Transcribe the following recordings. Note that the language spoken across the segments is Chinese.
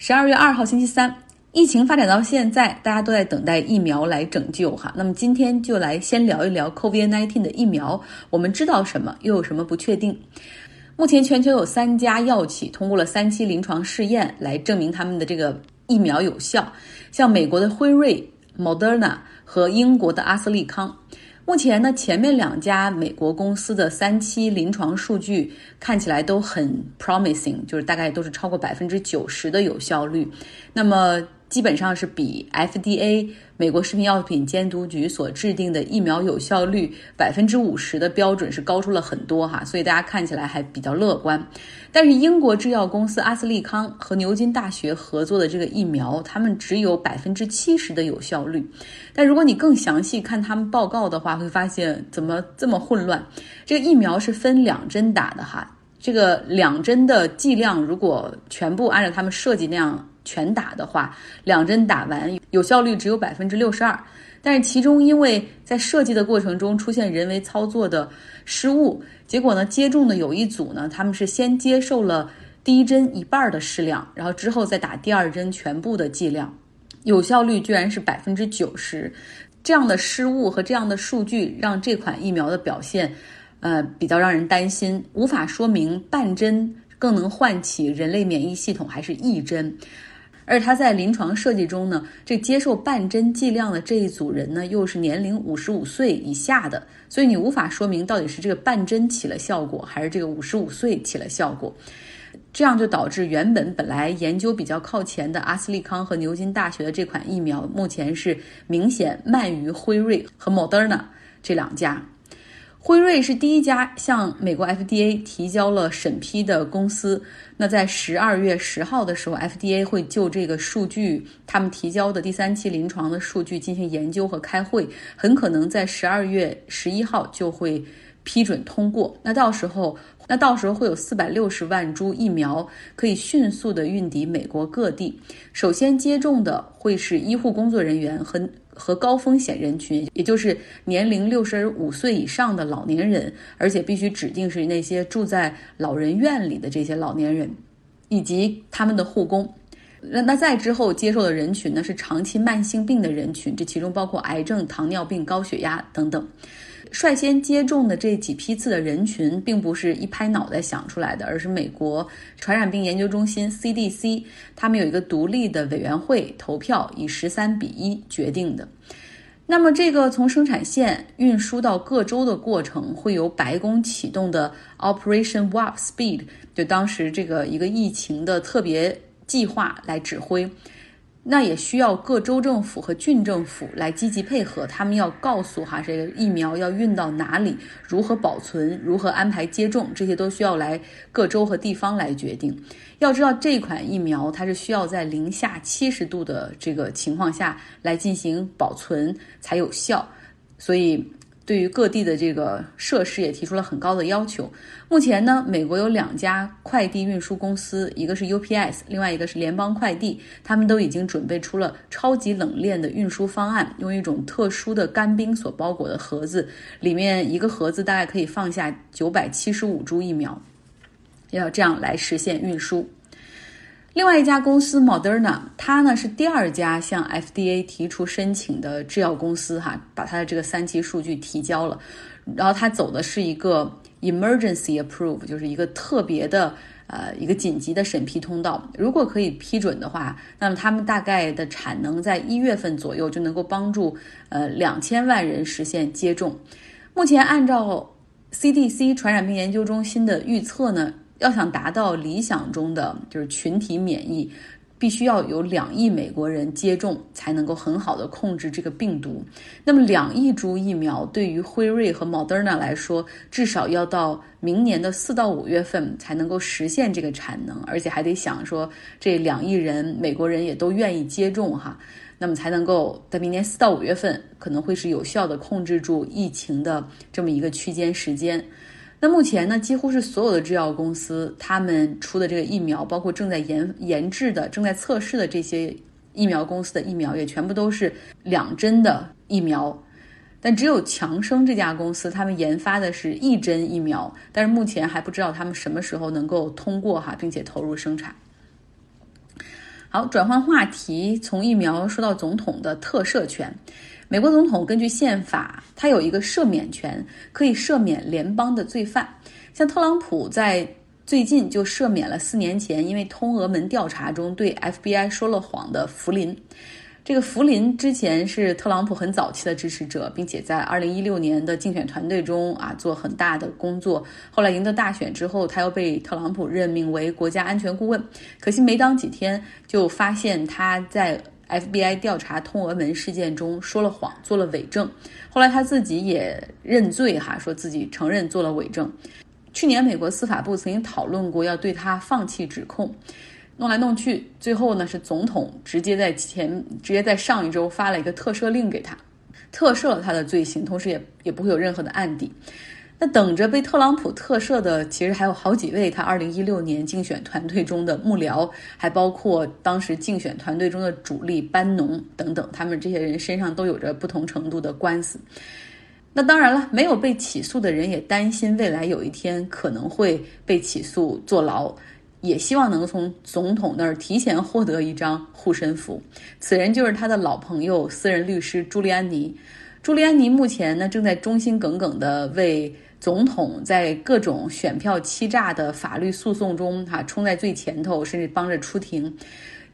十二月二号星期三，疫情发展到现在，大家都在等待疫苗来拯救哈。那么今天就来先聊一聊 COVID-19 的疫苗，我们知道什么，又有什么不确定？目前全球有三家药企通过了三期临床试验来证明他们的这个疫苗有效，像美国的辉瑞、Moderna 和英国的阿斯利康。目前呢，前面两家美国公司的三期临床数据看起来都很 promising，就是大概都是超过百分之九十的有效率。那么基本上是比 FDA 美国食品药品监督局所制定的疫苗有效率百分之五十的标准是高出了很多哈，所以大家看起来还比较乐观。但是英国制药公司阿斯利康和牛津大学合作的这个疫苗，他们只有百分之七十的有效率。但如果你更详细看他们报告的话，会发现怎么这么混乱？这个疫苗是分两针打的哈，这个两针的剂量如果全部按照他们设计那样。全打的话，两针打完有效率只有百分之六十二，但是其中因为在设计的过程中出现人为操作的失误，结果呢，接种的有一组呢，他们是先接受了第一针一半的适量，然后之后再打第二针全部的剂量，有效率居然是百分之九十，这样的失误和这样的数据让这款疫苗的表现，呃，比较让人担心，无法说明半针更能唤起人类免疫系统还是一针。而他在临床设计中呢，这接受半针剂量的这一组人呢，又是年龄五十五岁以下的，所以你无法说明到底是这个半针起了效果，还是这个五十五岁起了效果。这样就导致原本本来研究比较靠前的阿斯利康和牛津大学的这款疫苗，目前是明显慢于辉瑞和 Moderna 这两家。辉瑞是第一家向美国 FDA 提交了审批的公司。那在十二月十号的时候，FDA 会就这个数据，他们提交的第三期临床的数据进行研究和开会，很可能在十二月十一号就会批准通过。那到时候，那到时候会有四百六十万株疫苗可以迅速的运抵美国各地。首先接种的会是医护工作人员和。和高风险人群，也就是年龄六十五岁以上的老年人，而且必须指定是那些住在老人院里的这些老年人，以及他们的护工。那那再之后接受的人群呢，是长期慢性病的人群，这其中包括癌症、糖尿病、高血压等等。率先接种的这几批次的人群，并不是一拍脑袋想出来的，而是美国传染病研究中心 CDC 他们有一个独立的委员会投票，以十三比一决定的。那么，这个从生产线运输到各州的过程，会由白宫启动的 Operation Warp Speed，就当时这个一个疫情的特别计划来指挥。那也需要各州政府和郡政府来积极配合，他们要告诉哈这个疫苗要运到哪里，如何保存，如何安排接种，这些都需要来各州和地方来决定。要知道这款疫苗它是需要在零下七十度的这个情况下来进行保存才有效，所以。对于各地的这个设施也提出了很高的要求。目前呢，美国有两家快递运输公司，一个是 UPS，另外一个是联邦快递，他们都已经准备出了超级冷链的运输方案，用一种特殊的干冰所包裹的盒子，里面一个盒子大概可以放下九百七十五株疫苗，要这样来实现运输。另外一家公司 Moderna，它呢是第二家向 FDA 提出申请的制药公司，哈，把它的这个三期数据提交了。然后它走的是一个 emergency approve，就是一个特别的呃一个紧急的审批通道。如果可以批准的话，那么他们大概的产能在一月份左右就能够帮助呃两千万人实现接种。目前按照 CDC 传染病研究中心的预测呢。要想达到理想中的就是群体免疫，必须要有两亿美国人接种，才能够很好的控制这个病毒。那么两亿株疫苗对于辉瑞和 Moderna 来说，至少要到明年的四到五月份才能够实现这个产能，而且还得想说这两亿人美国人也都愿意接种哈，那么才能够在明年四到五月份可能会是有效的控制住疫情的这么一个区间时间。那目前呢，几乎是所有的制药公司，他们出的这个疫苗，包括正在研研制的、正在测试的这些疫苗公司的疫苗，也全部都是两针的疫苗。但只有强生这家公司，他们研发的是一针疫苗，但是目前还不知道他们什么时候能够通过哈，并且投入生产。好，转换话题，从疫苗说到总统的特赦权。美国总统根据宪法，他有一个赦免权，可以赦免联邦的罪犯。像特朗普在最近就赦免了四年前因为通俄门调查中对 FBI 说了谎的福林。这个福林之前是特朗普很早期的支持者，并且在二零一六年的竞选团队中啊做很大的工作。后来赢得大选之后，他又被特朗普任命为国家安全顾问。可惜没当几天，就发现他在 FBI 调查通俄门事件中说了谎，做了伪证。后来他自己也认罪，哈，说自己承认做了伪证。去年美国司法部曾经讨论过要对他放弃指控。弄来弄去，最后呢是总统直接在前，直接在上一周发了一个特赦令给他，特赦了他的罪行，同时也也不会有任何的案底。那等着被特朗普特赦的，其实还有好几位他二零一六年竞选团队中的幕僚，还包括当时竞选团队中的主力班农等等，他们这些人身上都有着不同程度的官司。那当然了，没有被起诉的人也担心未来有一天可能会被起诉坐牢。也希望能从总统那儿提前获得一张护身符。此人就是他的老朋友、私人律师朱利安尼。朱利安尼目前呢，正在忠心耿耿地为总统在各种选票欺诈的法律诉讼中哈冲在最前头，甚至帮着出庭。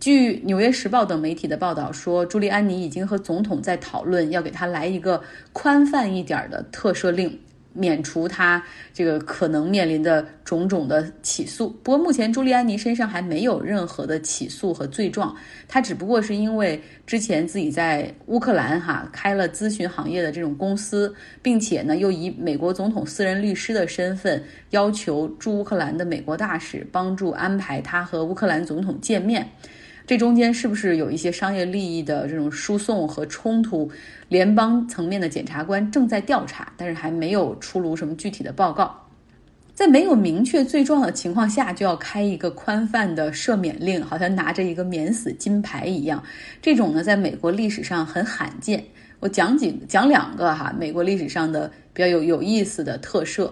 据《纽约时报》等媒体的报道说，朱利安尼已经和总统在讨论，要给他来一个宽泛一点的特赦令。免除他这个可能面临的种种的起诉。不过目前朱利安尼身上还没有任何的起诉和罪状，他只不过是因为之前自己在乌克兰哈开了咨询行业的这种公司，并且呢又以美国总统私人律师的身份要求驻乌克兰的美国大使帮助安排他和乌克兰总统见面。这中间是不是有一些商业利益的这种输送和冲突？联邦层面的检察官正在调查，但是还没有出炉什么具体的报告。在没有明确罪状的情况下，就要开一个宽泛的赦免令，好像拿着一个免死金牌一样。这种呢，在美国历史上很罕见。我讲几讲两个哈，美国历史上的比较有有意思的特赦。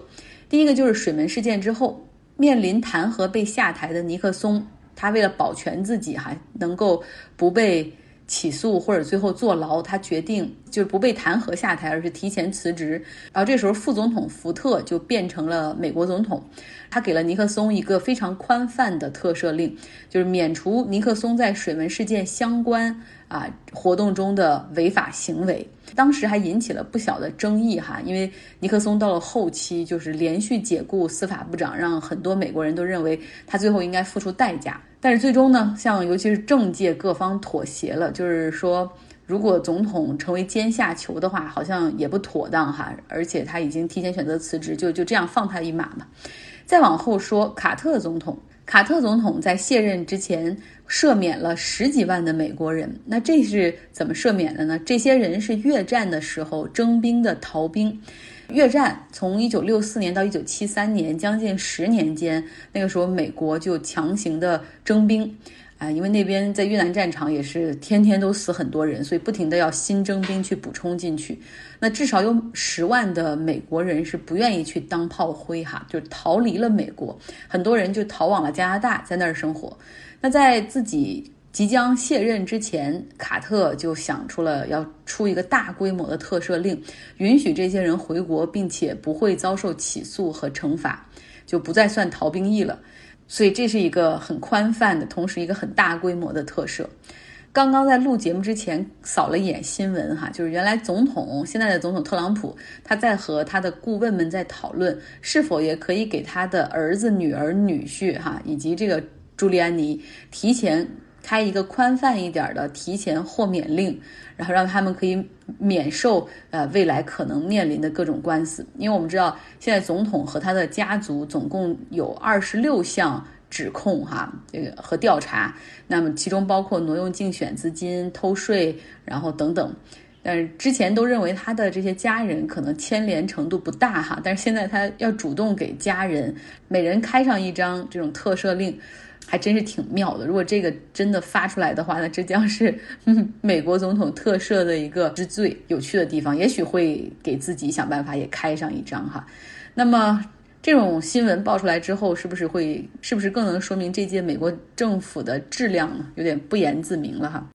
第一个就是水门事件之后，面临弹劾被下台的尼克松。他为了保全自己，哈能够不被起诉或者最后坐牢，他决定就是不被弹劾下台，而是提前辞职。然后这时候副总统福特就变成了美国总统，他给了尼克松一个非常宽泛的特赦令，就是免除尼克松在水门事件相关。啊，活动中的违法行为，当时还引起了不小的争议哈。因为尼克松到了后期，就是连续解雇司法部长，让很多美国人都认为他最后应该付出代价。但是最终呢，像尤其是政界各方妥协了，就是说，如果总统成为阶下囚的话，好像也不妥当哈。而且他已经提前选择辞职，就就这样放他一马嘛。再往后说，卡特总统。卡特总统在卸任之前赦免了十几万的美国人，那这是怎么赦免的呢？这些人是越战的时候征兵的逃兵。越战从一九六四年到一九七三年，将近十年间，那个时候美国就强行的征兵。啊，因为那边在越南战场也是天天都死很多人，所以不停的要新征兵去补充进去。那至少有十万的美国人是不愿意去当炮灰哈，就逃离了美国。很多人就逃往了加拿大，在那儿生活。那在自己即将卸任之前，卡特就想出了要出一个大规模的特赦令，允许这些人回国，并且不会遭受起诉和惩罚，就不再算逃兵役了。所以这是一个很宽泛的，同时一个很大规模的特赦。刚刚在录节目之前扫了一眼新闻，哈，就是原来总统现在的总统特朗普，他在和他的顾问们在讨论，是否也可以给他的儿子、女儿、女婿，哈，以及这个朱利安尼提前开一个宽泛一点的提前豁免令。然后让他们可以免受呃未来可能面临的各种官司，因为我们知道现在总统和他的家族总共有二十六项指控哈，这个和调查，那么其中包括挪用竞选资金、偷税，然后等等。但是之前都认为他的这些家人可能牵连程度不大哈，但是现在他要主动给家人每人开上一张这种特赦令。还真是挺妙的。如果这个真的发出来的话，那这将是美国总统特赦的一个之最有趣的地方。也许会给自己想办法也开上一张哈。那么这种新闻爆出来之后，是不是会是不是更能说明这届美国政府的质量呢？有点不言自明了哈。